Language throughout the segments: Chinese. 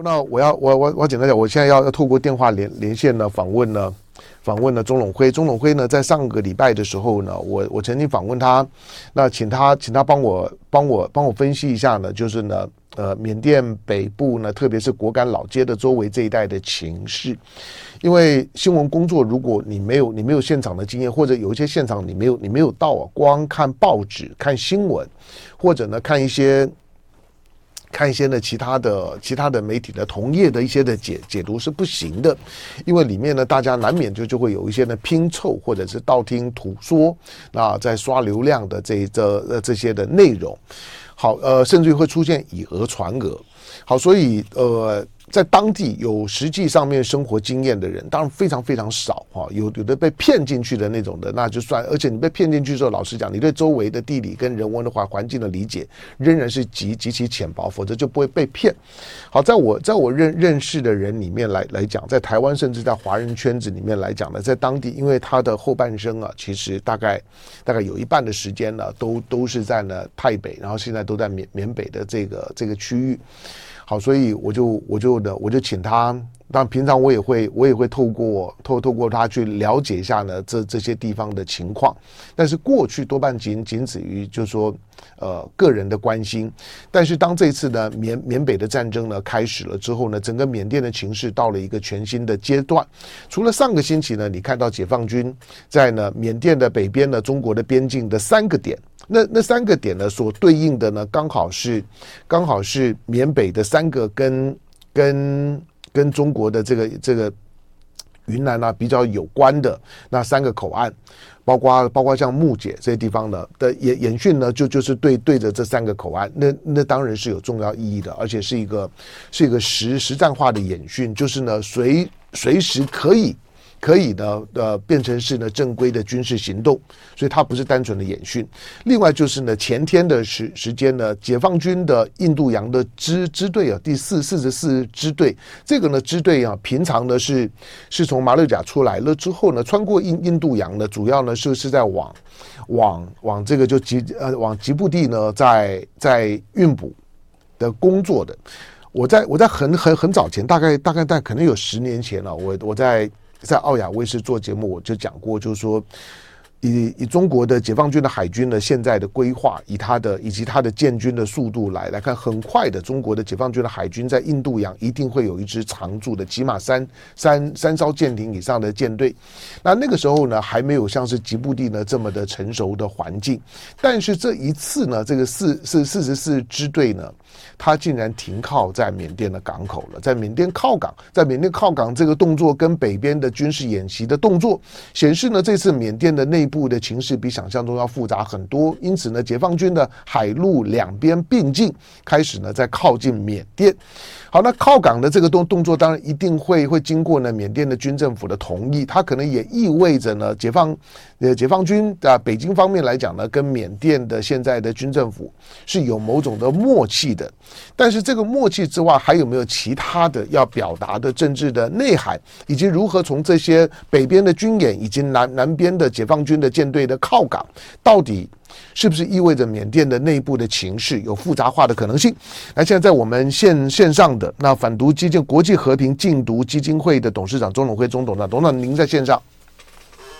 那我要我我我简单讲，我现在要要透过电话连连线呢访问呢访问呢钟 lon 辉。钟 lon 辉呢，在上个礼拜的时候呢，我我曾经访问他，那请他请他帮我帮我帮我分析一下呢，就是呢，呃，缅甸北部呢，特别是果敢老街的周围这一带的情势。因为新闻工作，如果你没有你没有现场的经验，或者有一些现场你没有你没有到啊，光看报纸看新闻，或者呢看一些。看一些呢，其他的其他的媒体的同业的一些的解解读是不行的，因为里面呢，大家难免就就会有一些呢拼凑或者是道听途说，那在刷流量的这这呃这些的内容，好呃，甚至于会出现以讹传讹，好，所以呃。在当地有实际上面生活经验的人，当然非常非常少哈。有有的被骗进去的那种的，那就算。而且你被骗进去之后，老实讲，你对周围的地理跟人文的话环境的理解仍然是极极其浅薄，否则就不会被骗。好，在我在我认认识的人里面来来讲，在台湾甚至在华人圈子里面来讲呢，在当地，因为他的后半生啊，其实大概大概有一半的时间呢，都都是在呢泰北，然后现在都在缅缅北的这个这个区域。好，所以我就我就的，我就请他。但平常我也会我也会透过透透过他去了解一下呢，这这些地方的情况。但是过去多半仅仅止于就是说，呃，个人的关心。但是当这次呢，缅缅北的战争呢开始了之后呢，整个缅甸的情势到了一个全新的阶段。除了上个星期呢，你看到解放军在呢缅甸的北边呢，中国的边境的三个点。那那三个点呢，所对应的呢，刚好是刚好是缅北的三个跟跟跟中国的这个这个云南啊比较有关的那三个口岸，包括包括像木姐这些地方的的演演训呢，就就是对对着这三个口岸，那那当然是有重要意义的，而且是一个是一个实实战化的演训，就是呢随随时可以。可以呢，呃，变成是呢正规的军事行动，所以它不是单纯的演训。另外就是呢，前天的时时间呢，解放军的印度洋的支支队啊，第四四十四支队，这个呢支队啊，平常呢是是从马六甲出来了之后呢，穿过印印度洋呢，主要呢是是在往往往这个就吉呃往吉布地呢，在在运补的工作的。我在我在很很很早前，大概大概在可能有十年前了，我我在。在奥雅卫视做节目，我就讲过，就是说。以以中国的解放军的海军呢，现在的规划，以他的以及他的建军的速度来来看，很快的，中国的解放军的海军在印度洋一定会有一支常驻的，起码三三三艘舰艇以上的舰队。那那个时候呢，还没有像是吉布地呢这么的成熟的环境。但是这一次呢，这个四四四十四支队呢，它竟然停靠在缅甸的港口了，在缅甸靠港，在缅甸靠港这个动作跟北边的军事演习的动作显示呢，这次缅甸的内部的情势比想象中要复杂很多，因此呢，解放军的海陆两边并进，开始呢在靠近缅甸。好，那靠港的这个动动作，当然一定会会经过呢缅甸的军政府的同意，它可能也意味着呢解放呃解放军啊北京方面来讲呢，跟缅甸的现在的军政府是有某种的默契的。但是这个默契之外，还有没有其他的要表达的政治的内涵，以及如何从这些北边的军演以及南南边的解放军的舰队的靠港，到底？是不是意味着缅甸的内部的情势有复杂化的可能性？那现在在我们线线上的那反毒基金国际和平禁毒基金会的董事长钟 lon 辉钟董事长，董事长您在线上。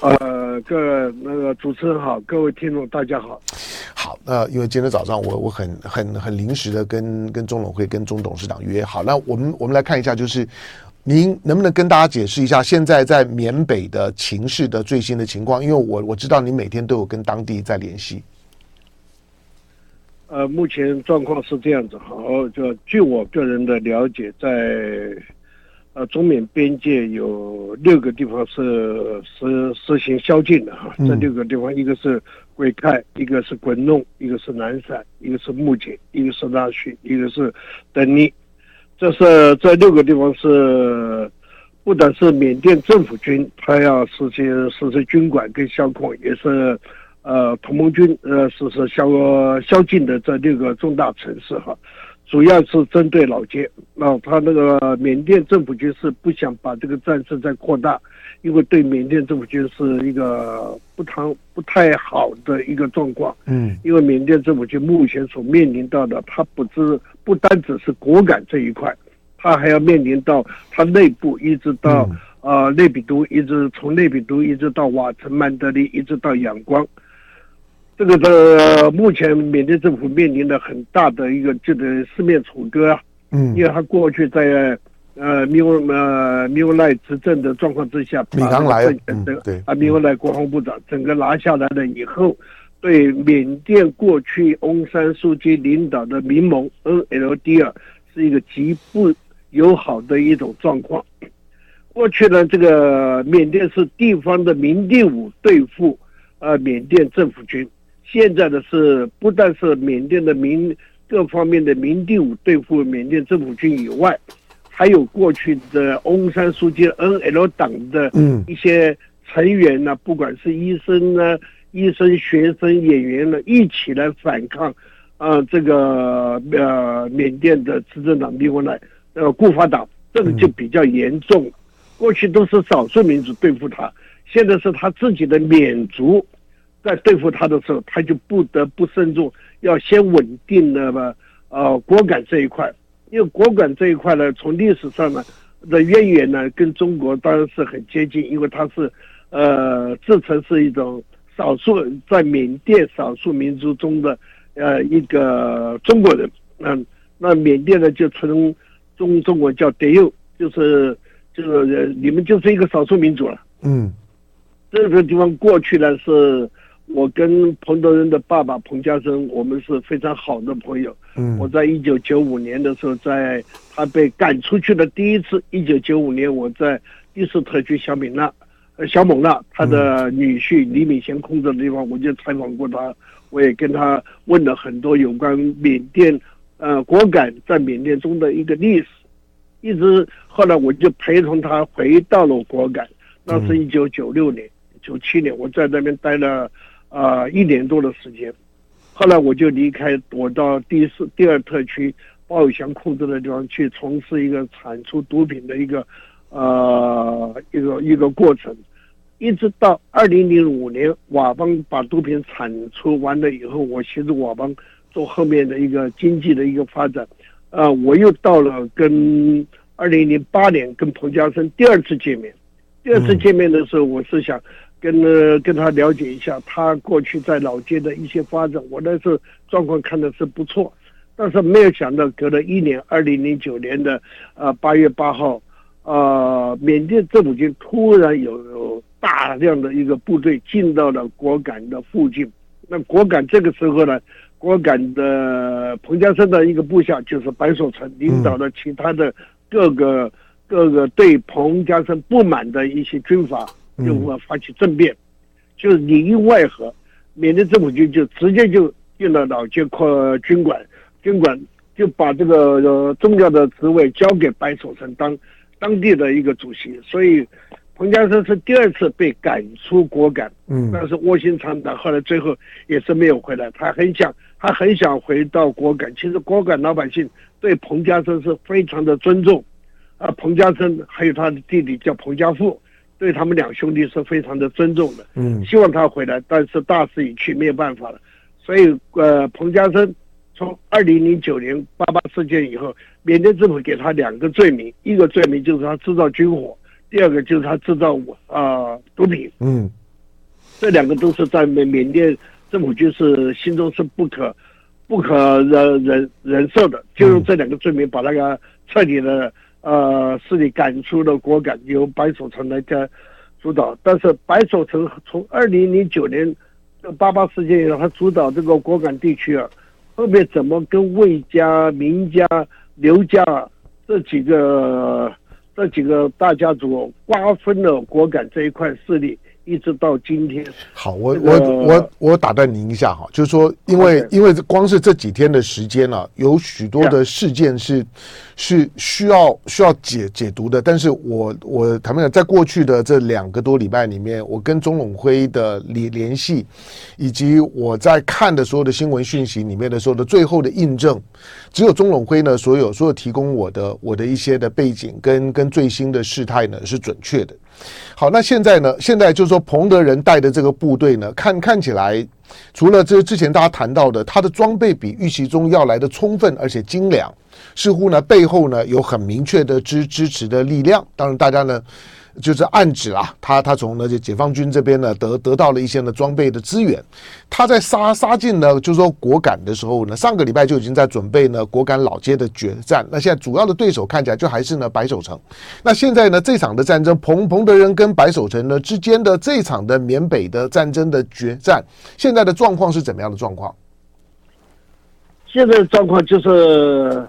呃，各位那个主持人好，各位听众大家好。好，那因为今天早上我我很很很临时的跟跟钟 lon 辉跟钟董事长约好，那我们我们来看一下就是。您能不能跟大家解释一下现在在缅北的情势的最新的情况？因为我我知道您每天都有跟当地在联系。呃，目前状况是这样子，好，就据我个人的了解，在呃中缅边界有六个地方是实实行宵禁的哈。这六个地方，一个是鬼开，一个是滚弄，一个是南伞，一个是木姐，一个是拉叙，一个是登尼。这是这六个地方是，不但是缅甸政府军，他要实行实施军管跟销控，也是，呃，同盟军呃实施宵宵禁的这六个重大城市哈，主要是针对老街。那他那个缅甸政府军是不想把这个战事再扩大。因为对缅甸政府军是一个不太不太好的一个状况，嗯，因为缅甸政府军目前所面临到的，他不只不单只是果敢这一块，他还要面临到他内部一直到啊内比都，一直从内比都一直到瓦城、曼德利，一直到仰光。这个的目前缅甸政府面临的很大的一个这个四面楚歌啊，嗯，因为他过去在呃米欧呃米欧赖执政的状况之下，米昂莱，嗯，对，啊米欧赖国防部长整个拿下来了以后，对缅甸过去翁山书记领导的民盟 NLD 是一个极不友好的一种状况。过去呢，这个缅甸是地方的民地武对付呃缅甸政府军。现在呢是不但是缅甸的民各方面的民地武对付缅甸政府军以外，还有过去的翁山书记 NL 党的一些成员呢，不管是医生呢、医生、学生、演员呢，一起来反抗啊、呃，这个呃缅甸的执政党密温莱呃顾发党，这个就比较严重。过去都是少数民族对付他，现在是他自己的缅族。在对付他的时候，他就不得不慎重，要先稳定那么呃果敢这一块，因为果敢这一块呢，从历史上呢的渊源呢，跟中国当然是很接近，因为它是呃自称是一种少数在缅甸少数民族中的呃一个中国人，嗯，那缅甸呢就称中中国叫德佑，就是就是你们就是一个少数民族了，嗯，这个地方过去呢是。我跟彭德仁的爸爸彭家声，我们是非常好的朋友。嗯，我在一九九五年的时候，在他被赶出去的第一次，一九九五年，我在第四特区小敏娜，呃，小蒙娜他的女婿李敏贤控制的地方，我就采访过他，我也跟他问了很多有关缅甸，呃，果敢在缅甸中的一个历史。一直后来我就陪同他回到了果敢，那是一九九六年、九七年，我在那边待了。啊、呃，一年多的时间，后来我就离开，我到第四、第二特区鲍有祥控制的地方去从事一个产出毒品的一个，呃，一个一个过程，一直到二零零五年，佤邦把毒品产出完了以后，我协助佤邦做后面的一个经济的一个发展，啊、呃，我又到了跟二零零八年跟彭家声第二次见面，第二次见面的时候，我是想。跟呃跟他了解一下，他过去在老街的一些发展，我那时候状况看的是不错，但是没有想到隔了一年，二零零九年的呃八月八号，呃缅甸政府军突然有，有大量的一个部队进到了果敢的附近，那果敢这个时候呢，果敢的彭家声的一个部下就是白守成领导的其他的各个、各个对彭家声不满的一些军阀。就我发起政变，就是里应外合，缅甸政府军就直接就进了老街扩军管，军管就把这个呃重要的职位交给白守成当当地的一个主席，所以彭家声是第二次被赶出果敢，嗯，但是卧薪尝胆，后来最后也是没有回来，他很想他很想回到果敢，其实果敢老百姓对彭家声是非常的尊重，啊，彭家声还有他的弟弟叫彭家富。对他们两兄弟是非常的尊重的，嗯，希望他回来，但是大势已去，没有办法了。所以，呃，彭家声从二零零九年八八事件以后，缅甸政府给他两个罪名，一个罪名就是他制造军火，第二个就是他制造啊、呃、毒品，嗯，这两个都是在缅缅甸政府就是心中是不可不可忍忍忍受的，就用这两个罪名把那个彻底的。呃，势力赶出了果敢，由白守成来在主导。但是白守成从二零零九年八八事件以后，他主导这个果敢地区啊，后面怎么跟魏家、明家、刘家这几个这几个大家族瓜分了果敢这一块势力？一直到今天，好，我我我我打断您一下哈，就是说，因为因为光是这几天的时间啊，有许多的事件是是需要需要解解读的。但是我我坦白讲，在过去的这两个多礼拜里面，我跟钟永辉的联联系，以及我在看的所有的新闻讯息里面的时候的最后的印证，只有钟永辉呢，所有所有提供我的我的一些的背景跟跟最新的事态呢是准确的。好，那现在呢？现在就是说，彭德仁带的这个部队呢，看看起来，除了这之前大家谈到的，他的装备比预期中要来的充分，而且精良，似乎呢背后呢有很明确的支支持的力量。当然，大家呢。就是暗指啊，他他从那些解放军这边呢得得到了一些呢装备的资源，他在杀杀进呢，就是说果敢的时候呢，上个礼拜就已经在准备呢果敢老街的决战。那现在主要的对手看起来就还是呢白守城。那现在呢这场的战争，彭彭德仁跟白守城呢之间的这场的缅北的战争的决战，现在的状况是怎么样的状况？现在的状况就是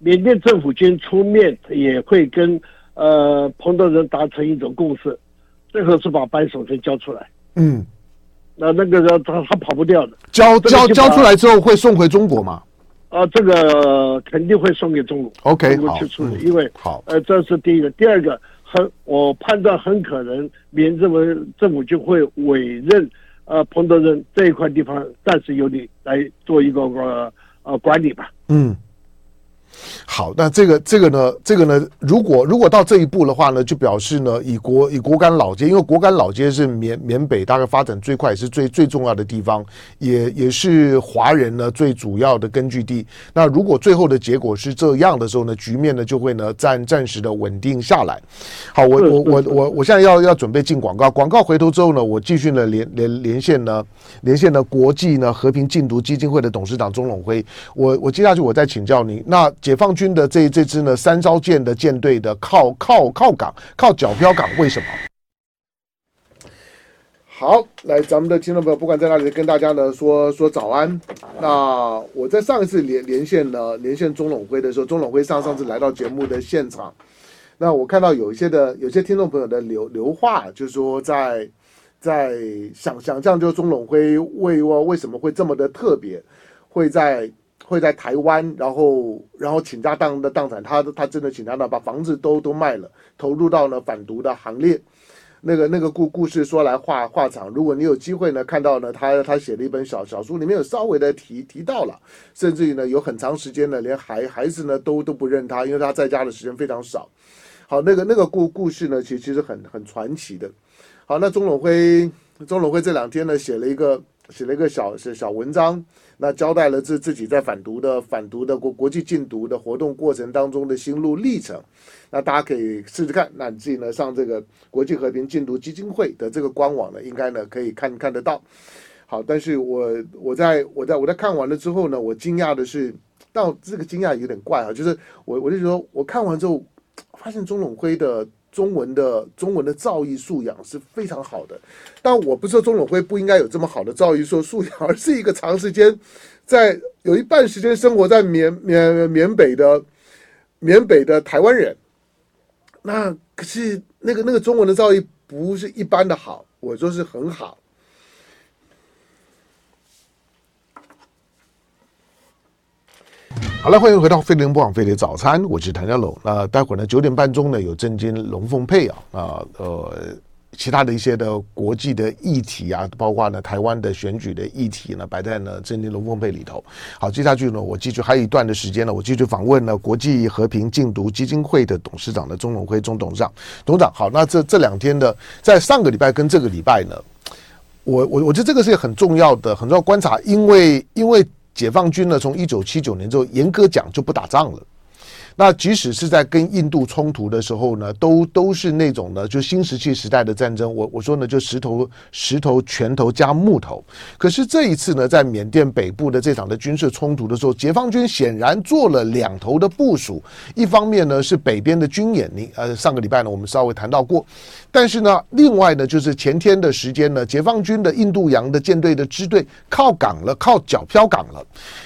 缅甸政府军出面也会跟。呃，彭德仁达成一种共识，最后是把白守成交出来。嗯，那那个人他他跑不掉的。交交交出来之后会送回中国吗？啊，这个肯定会送给中国。OK，中国去处理，嗯、因为好。呃，这是第一个，第二个很，我判断很可能民政府政府就会委任呃彭德仁这一块地方暂时由你来做一个呃呃管理吧。嗯。好，那这个这个呢，这个呢，如果如果到这一步的话呢，就表示呢，以国以果敢老街，因为果敢老街是缅缅北大概发展最快，也是最最重要的地方，也也是华人呢最主要的根据地。那如果最后的结果是这样的时候呢，局面呢就会呢暂暂时的稳定下来。好，我我我我我现在要要准备进广告，广告回头之后呢，我继续呢连连连线呢连线呢国际呢和平禁毒基金会的董事长钟永辉，我我接下去我再请教您那。解放军的这这支呢三艘舰的舰队的靠靠靠港靠角飘港，为什么？好，来咱们的听众朋友，不管在哪里，跟大家呢说说早安。那我在上一次连连线呢连线钟龙辉的时候，钟龙辉上上次来到节目的现场，那我看到有一些的有些听众朋友的留留话，就是说在在想想象，就钟 lon 辉为为为什么会这么的特别，会在。会在台湾，然后然后倾家荡的荡产，他他真的倾家荡，把房子都都卖了，投入到了反毒的行列。那个那个故故事说来话话长，如果你有机会呢，看到呢，他他写了一本小小书，里面有稍微的提提到了，甚至于呢，有很长时间呢，连孩孩子呢都都不认他，因为他在家的时间非常少。好，那个那个故故事呢，其实其实很很传奇的。好，那钟 lon 辉钟 lon 辉这两天呢，写了一个写了一个小小小文章。那交代了自自己在反毒的反毒的国国际禁毒的活动过程当中的心路历程，那大家可以试试看。那你自己呢，上这个国际和平禁毒基金会的这个官网呢，应该呢可以看看得到。好，但是我我在我在我在看完了之后呢，我惊讶的是，到这个惊讶有点怪啊，就是我我就觉得我看完之后，发现钟永辉的。中文的中文的造诣素养是非常好的，但我不知道钟永辉不应该有这么好的造诣说素养，而是一个长时间在有一半时间生活在缅缅缅北的缅北的台湾人，那可是那个那个中文的造诣不是一般的好，我说是很好。好了，欢迎回到飞碟联播网飞碟早餐，我是谭家龙。那待会儿呢，九点半钟呢有震惊龙凤配啊啊呃，其他的一些的国际的议题啊，包括呢台湾的选举的议题呢，摆在呢震惊龙凤配里头。好，接下去呢，我继续还有一段的时间呢，我继续访问呢国际和平禁毒基金会的董事长的钟 lon 辉钟董事长。董事长好，那这这两天的在上个礼拜跟这个礼拜呢，我我我觉得这个是很重要的很重要观察，因为因为。解放军呢，从一九七九年之后，严格讲就不打仗了。那即使是在跟印度冲突的时候呢，都都是那种呢，就新石器时代的战争。我我说呢，就石头石头拳头加木头。可是这一次呢，在缅甸北部的这场的军事冲突的时候，解放军显然做了两头的部署。一方面呢是北边的军演，你呃上个礼拜呢我们稍微谈到过。但是呢，另外呢就是前天的时间呢，解放军的印度洋的舰队的支队靠港了，靠角飘港了。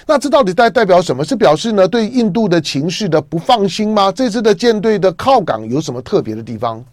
那这到底代代表什么？是表示呢对印度的情势的不放心吗？这次的舰队的靠港有什么特别的地方？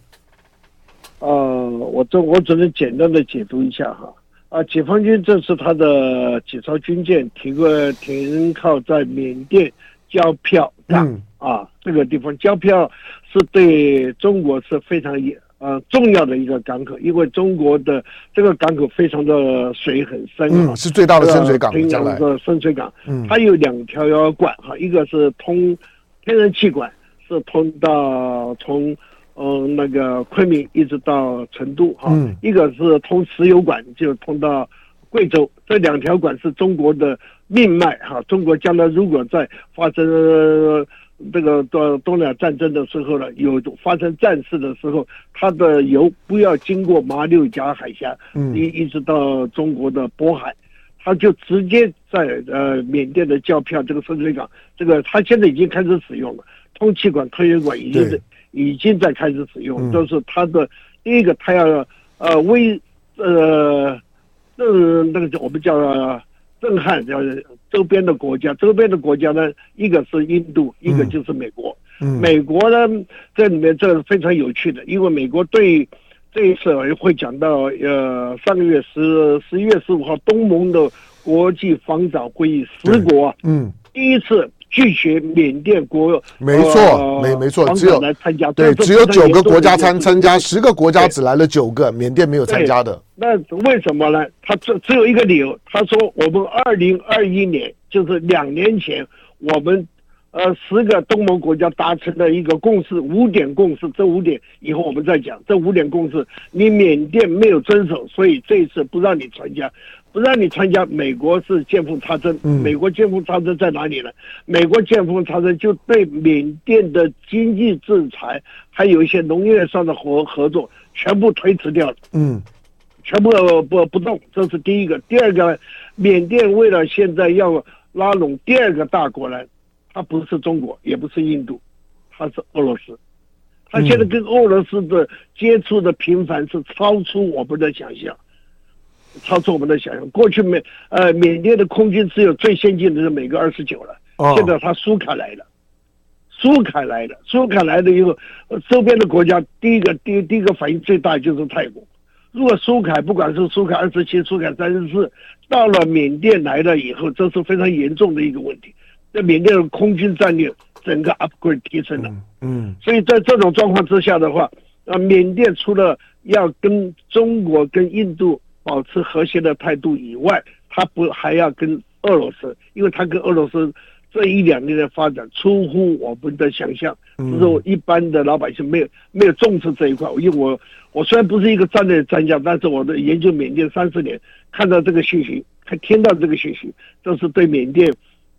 呃，我这我只能简单的解读一下哈。啊，解放军这次他的几艘军舰停个停靠在缅甸交票港、嗯、啊，这个地方交票是对中国是非常呃重要的一个港口，因为中国的这个港口非常的水很深，嗯，是最大的深水港，将来的深水港，嗯，它有两条管哈，一个是通。天然气管是通到从嗯，那个昆明一直到成都哈，嗯，一个是通石油管，就通到贵州，这两条管是中国的命脉哈。中国将来如果在发生这个东东南亚战争的时候呢，有发生战事的时候，它的油不要经过马六甲海峡，嗯，一一直到中国的渤海，它就直接在呃缅甸的教票这个深水港，这个他现在已经开始使用了，通气管、科研管已经在。已经在开始使用，就是他的第一个，他要呃微呃震那个叫我们叫震撼，叫周边的国家，周边的国家呢，一个是印度，一个就是美国。美国呢，这里面这是非常有趣的，因为美国对这一次会讲到呃上个月十十一月十五号东盟的国际防长会议十国，嗯，第一次。拒绝缅甸国，没错，没没错，只有来参加，对，只有九个国家参参加，十个国家只来了九个，缅甸没有参加的。那为什么呢？他只只有一个理由，他说我们二零二一年就是两年前，我们呃十个东盟国家达成了一个共识，五点共识，这五点以后我们再讲，这五点共识你缅甸没有遵守，所以这一次不让你参加。不让你参加，美国是见缝插针。美国见缝插针在哪里呢？美国见缝插针就对缅甸的经济制裁，还有一些农业上的合合作，全部推迟掉了。嗯，全部不不动，这是第一个。第二个，缅甸为了现在要拉拢第二个大国呢，它不是中国，也不是印度，它是俄罗斯。他现在跟俄罗斯的接触的频繁是超出我们的想象。超出我们的想象。过去缅呃缅甸的空军只有最先进的是美国二十九了，现在他苏卡来了，苏凯来了，苏凯来了以后，周边的国家第一个第一第一个反应最大就是泰国。如果苏凯不管是苏凯二十七、苏凯三十四，到了缅甸来了以后，这是非常严重的一个问题。这缅甸的空军战略整个 upgrade 提升了，嗯，所以在这种状况之下的话，啊，缅甸除了要跟中国跟印度。保持和谐的态度以外，他不还要跟俄罗斯，因为他跟俄罗斯这一两年的发展出乎我们的想象，就是我一般的老百姓没有没有重视这一块。因为我我虽然不是一个战略专家，但是我的研究缅甸三十年，看到这个信息，还听到这个信息，这是对缅甸，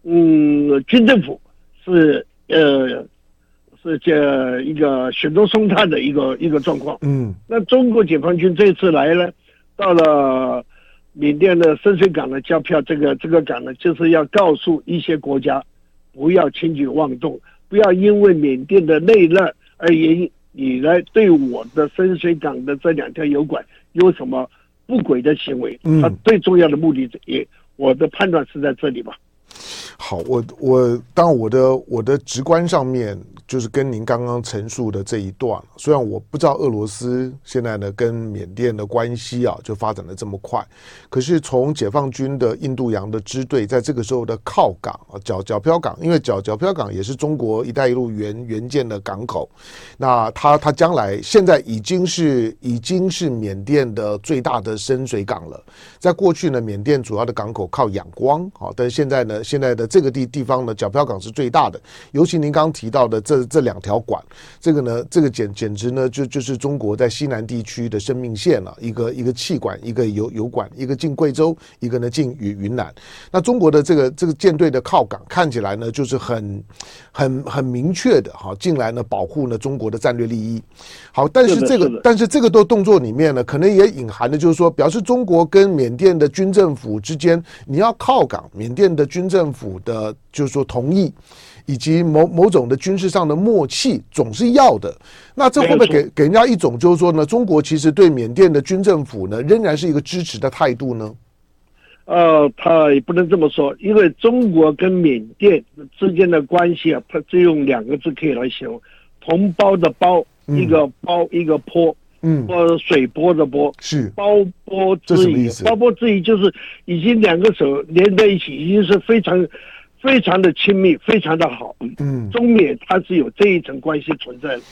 嗯，军政府是呃是这一个雪中送炭的一个一个状况。嗯，那中国解放军这次来呢。到了缅甸的深水港的交票，这个这个港呢，就是要告诉一些国家，不要轻举妄动，不要因为缅甸的内乱而引，你来对我的深水港的这两条油管有什么不轨的行为。嗯它最重要的目的也，我的判断是在这里吧。好，我我当我的我的直观上面就是跟您刚刚陈述的这一段，虽然我不知道俄罗斯现在呢跟缅甸的关系啊就发展的这么快，可是从解放军的印度洋的支队在这个时候的靠港啊，皎皎漂港，因为皎皎漂港也是中国“一带一路”援援建的港口，那它它将来现在已经是已经是缅甸的最大的深水港了，在过去呢，缅甸主要的港口靠仰光啊，但是现在呢，现在的这个地地方呢，角漂港是最大的，尤其您刚刚提到的这这两条管，这个呢，这个简简直呢，就就是中国在西南地区的生命线了，啊，一个一个气管，一个油油管，一个进贵州，一个呢进云云南。那中国的这个这个舰队的靠港看起来呢，就是很很很明确的哈，进来呢保护呢中国的战略利益。好，但是这个但是这个都动作里面呢，可能也隐含的就是说，表示中国跟缅甸的军政府之间，你要靠港，缅甸的军政府的，就是说同意，以及某某种的军事上的默契，总是要的。那这会不会给给人家一种就是说呢，中国其实对缅甸的军政府呢，仍然是一个支持的态度呢？呃，他也不能这么说，因为中国跟缅甸之间的关系啊，它只用两个字可以来形容：同胞的胞，一个胞，一个坡。嗯，呃，水波的波是包波之谊，包波之谊就是已经两个手连在一起，已经是非常非常的亲密，非常的好。嗯，中缅它是有这一层关系存在的，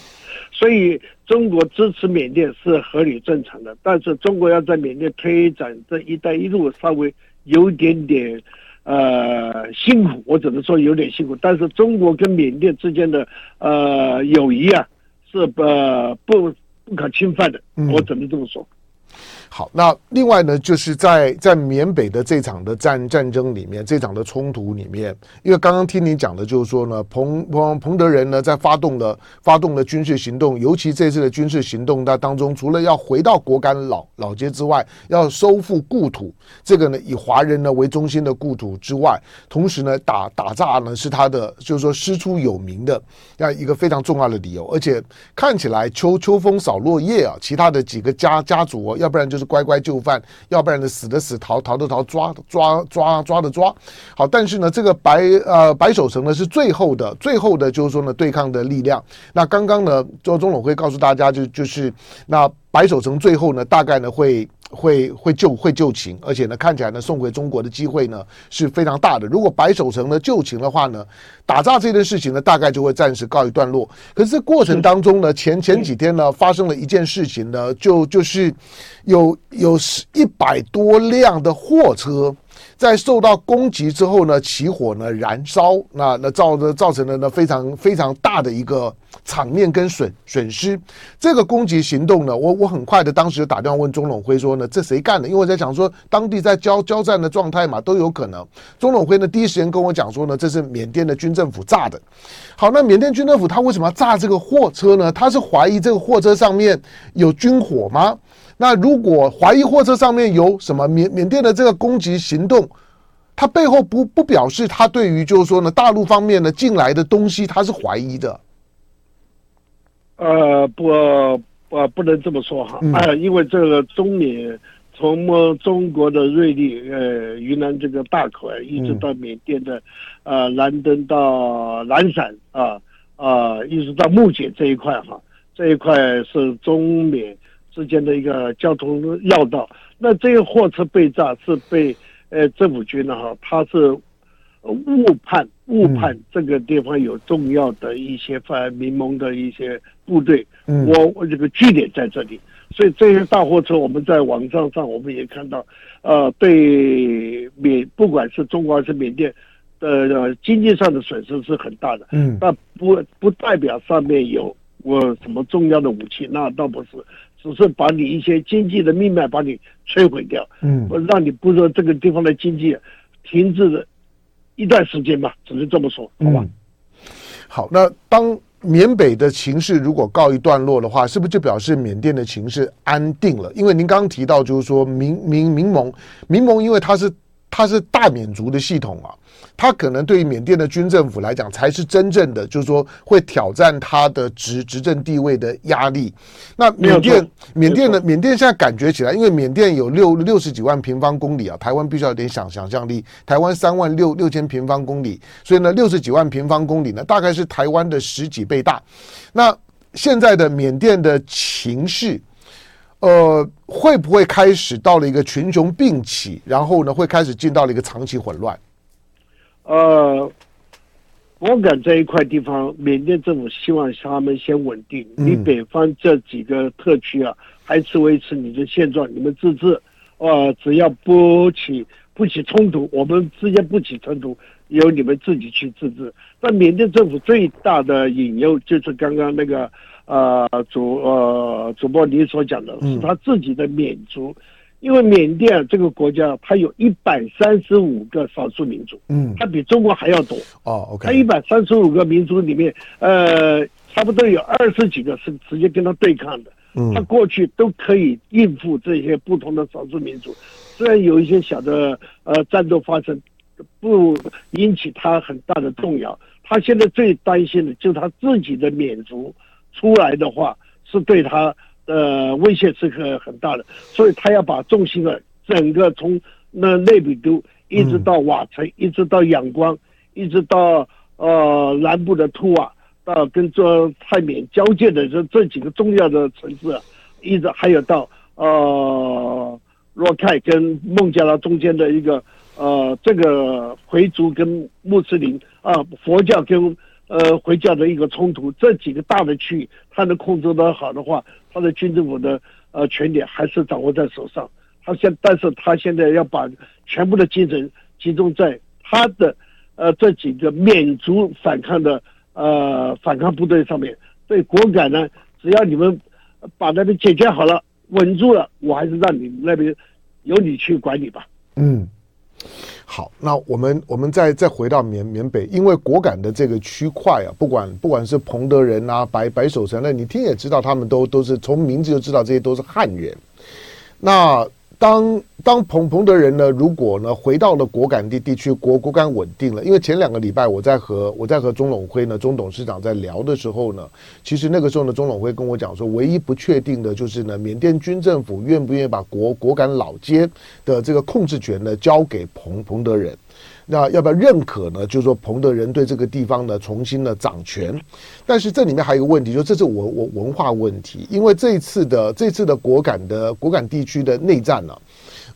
所以中国支持缅甸是合理正常的。但是中国要在缅甸推展这一带一路，稍微有点点呃辛苦，我只能说有点辛苦。但是中国跟缅甸之间的呃友谊啊。是不不不可侵犯的，我只能这么说。好，那另外呢，就是在在缅北的这场的战战争里面，这场的冲突里面，因为刚刚听你讲的，就是说呢，彭彭彭德仁呢，在发动了发动了军事行动，尤其这次的军事行动，那当中除了要回到果敢老老街之外，要收复故土，这个呢以华人呢为中心的故土之外，同时呢打打炸呢是他的就是说师出有名的这样一个非常重要的理由，而且看起来秋秋风扫落叶啊，其他的几个家家族哦，要不然就。是乖乖就范，要不然呢死的死，逃逃的逃，抓抓抓抓的抓。好，但是呢，这个白呃白守成呢是最后的最后的，就是说呢对抗的力量。那刚刚呢，周总统会告诉大家就，就就是那白守成最后呢，大概呢会。会会救会救秦，而且呢，看起来呢，送回中国的机会呢是非常大的。如果白守成呢救秦的话呢，打炸这件事情呢，大概就会暂时告一段落。可是这过程当中呢，前前几天呢，发生了一件事情呢，就就是有有一百多辆的货车。在受到攻击之后呢，起火呢，燃烧，那那造的造成了呢非常非常大的一个场面跟损损失。这个攻击行动呢，我我很快的当时就打电话问钟荣辉说呢，这谁干的？因为我在想说当地在交交战的状态嘛，都有可能。钟荣辉呢第一时间跟我讲说呢，这是缅甸的军政府炸的。好，那缅甸军政府他为什么要炸这个货车呢？他是怀疑这个货车上面有军火吗？那如果怀疑货车上面有什么缅缅甸的这个攻击行动，他背后不不表示他对于就是说呢大陆方面呢进来的东西他是怀疑的。呃，不呃不能这么说哈，啊、呃，因为这个中缅从中国的瑞丽呃云南这个大口，一直到缅甸的呃兰登到兰山啊啊，一直到木姐这一块哈，这一块是中缅。之间的一个交通要道，那这个货车被炸是被呃政府军呢哈，他是误判误判这个地方有重要的一些反民盟的一些部队，我我这个据点在这里，所以这些大货车我们在网站上我们也看到，呃，对缅不管是中国还是缅甸的经济上的损失是很大的，嗯，那不不代表上面有我什么重要的武器，那倒不是。只是把你一些经济的命脉把你摧毁掉，嗯，让你不说这个地方的经济停滞了一段时间吧，只能这么说，好吧？嗯、好，那当缅北的情势如果告一段落的话，是不是就表示缅甸的情势安定了？因为您刚刚提到，就是说民民民盟，民盟因为它是。它是大缅族的系统啊，它可能对于缅甸的军政府来讲，才是真正的，就是说会挑战它的执执政地位的压力。那缅甸，缅甸的缅甸现在感觉起来，因为缅甸有六六十几万平方公里啊，台湾必须要有点想想象力，台湾三万六六千平方公里，所以呢，六十几万平方公里呢，大概是台湾的十几倍大。那现在的缅甸的情势。呃，会不会开始到了一个群雄并起，然后呢，会开始进到了一个长期混乱？呃，我感这一块地方，缅甸政府希望他们先稳定。你北方这几个特区啊，还是维持你的现状，你们自治。呃，只要不起不起冲突，我们之间不起冲突，由你们自己去自治。那缅甸政府最大的引诱就是刚刚那个。呃，主呃主播你所讲的是他自己的缅族，嗯、因为缅甸这个国家，它有一百三十五个少数民族，嗯，它比中国还要多哦。OK，它一百三十五个民族里面，呃，差不多有二十几个是直接跟他对抗的，嗯，他过去都可以应付这些不同的少数民族，虽然有一些小的呃战斗发生，不引起他很大的动摇。他现在最担心的就是他自己的缅族。出来的话是对他的威胁是很很大的，所以他要把重心的整个从那内比都一直到瓦城，一直到仰光，一直到呃南部的图瓦，到跟这泰缅交界的这这几个重要的城市，一直还有到呃若开跟孟加拉中间的一个呃这个回族跟穆斯林啊、佛教跟。呃，回教的一个冲突，这几个大的区域，他能控制得好的话，他的军政府的呃权力还是掌握在手上。他现，但是他现在要把全部的精神集中在他的呃这几个缅族反抗的呃反抗部队上面，对果敢呢，只要你们把那边解决好了，稳住了，我还是让你们那边由你去管理吧。嗯。好，那我们我们再再回到缅缅北，因为果敢的这个区块啊，不管不管是彭德仁啊、白白守城，那你听也知道，他们都都是从名字就知道这些都是汉人，那。当当彭彭德人呢，如果呢回到了果敢地地区，果果敢稳定了，因为前两个礼拜我在和我在和钟永辉呢钟董事长在聊的时候呢，其实那个时候呢，钟永辉跟我讲说，唯一不确定的就是呢，缅甸军政府愿不愿意把果果敢老街的这个控制权呢交给彭彭德人。那要不要认可呢？就是说，彭德仁对这个地方呢重新的掌权，但是这里面还有一个问题，就是这是我我文化问题，因为这一次的这次的果敢的果敢地区的内战呢、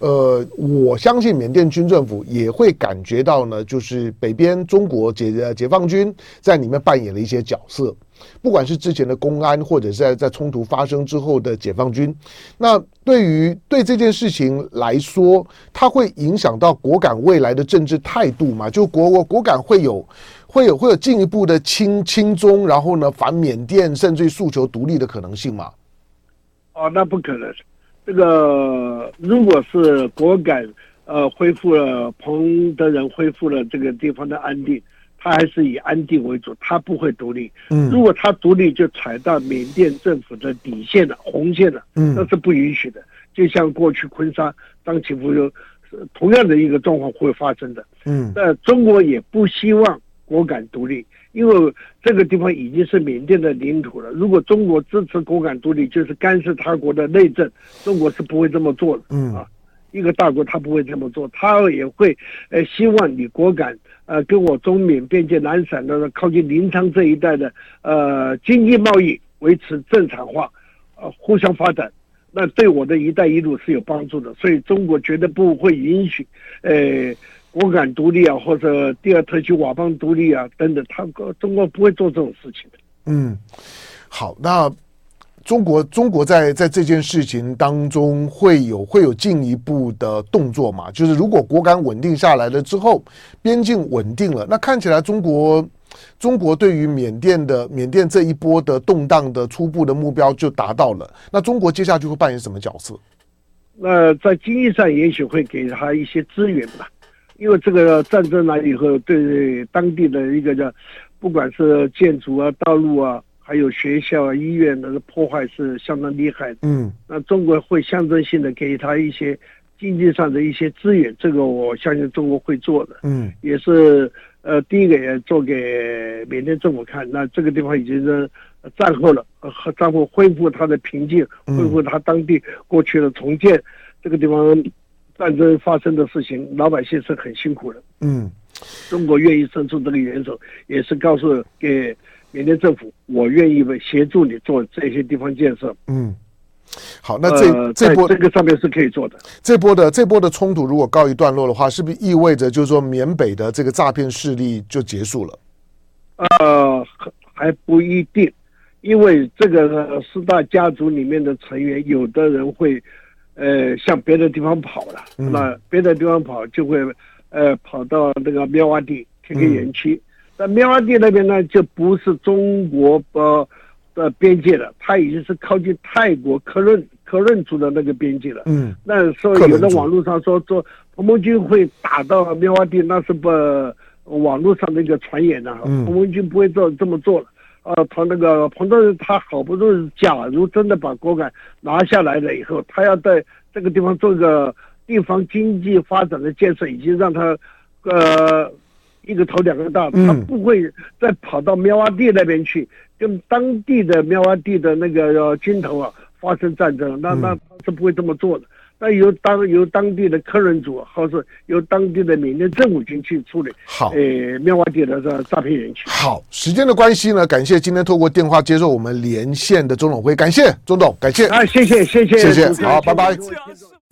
呃，我相信缅甸军政府也会感觉到呢，就是北边中国解解放军在里面扮演了一些角色。不管是之前的公安，或者是在在冲突发生之后的解放军，那对于对这件事情来说，它会影响到果敢未来的政治态度吗？就果果果敢会有会有会有进一步的亲亲中，然后呢反缅甸，甚至于诉求独立的可能性吗？哦，那不可能。这个如果是果敢呃恢复了彭德仁恢复了这个地方的安定。他还是以安定为主，他不会独立。嗯，如果他独立，就踩到缅甸政府的底线了、红线了。嗯，那是不允许的。就像过去昆沙当起伏有同样的一个状况会发生的。嗯，那中国也不希望果敢独立，因为这个地方已经是缅甸的领土了。如果中国支持果敢独立，就是干涉他国的内政，中国是不会这么做的。嗯啊，一个大国他不会这么做，他也会呃希望你果敢。呃，跟我中缅边界南散的靠近临沧这一带的呃经济贸易维持正常化，呃互相发展，那对我的一带一路是有帮助的。所以中国绝对不会允许，呃果敢独立啊，或者第二特区佤邦独立啊等等，他中国不会做这种事情的。嗯，好，那。中国中国在在这件事情当中会有会有进一步的动作嘛？就是如果果敢稳定下来了之后，边境稳定了，那看起来中国中国对于缅甸的缅甸这一波的动荡的初步的目标就达到了。那中国接下去会扮演什么角色？那在经济上也许会给他一些资源吧，因为这个战争来以后，对当地的一个叫不管是建筑啊、道路啊。还有学校啊、医院的破坏是相当厉害的。嗯，那中国会象征性的给他一些经济上的一些资源，这个我相信中国会做的。嗯，也是呃，第一个也做给缅甸政府看，那这个地方已经是战后了，和战后恢复它的平静，恢复它当地过去的重建。这个地方战争发生的事情，老百姓是很辛苦的。嗯，中国愿意伸出这个援手，也是告诉给。缅甸政府，我愿意为协助你做这些地方建设。嗯，好，那这、呃、这波这个上面是可以做的。这波的这波的冲突如果告一段落的话，是不是意味着就是说缅北的这个诈骗势力就结束了？呃，还不一定，因为这个四大家族里面的成员，有的人会呃向别的地方跑了，嗯、那别的地方跑就会呃跑到那个喵洼地天天园区。在棉花地那边呢，就不是中国呃的边界了，它已经是靠近泰国克润克伦族的那个边界了。嗯，那所以有的网络上说说彭盟军会打到棉花地，那是不网络上的一个传言呢、彭盟军不会做这么做了。呃，他那个彭德仁他好不容易，假如真的把果敢拿下来了以后，他要在这个地方做个地方经济发展的建设，已经让他呃。一个头两个大，他不会再跑到苗阿地那边去，跟当地的苗阿地的那个军头啊发生战争，那那他是不会这么做的。那由当由当地的克伦族，或是由当地的缅甸政府军去处理。好，诶，苗阿地的这诈骗人群。好，时间的关系呢，感谢今天透过电话接受我们连线的钟 lon 辉，感谢钟总，感谢。啊，谢谢谢谢谢谢，好，拜拜。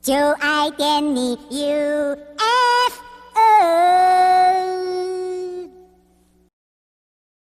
就爱点你 UFO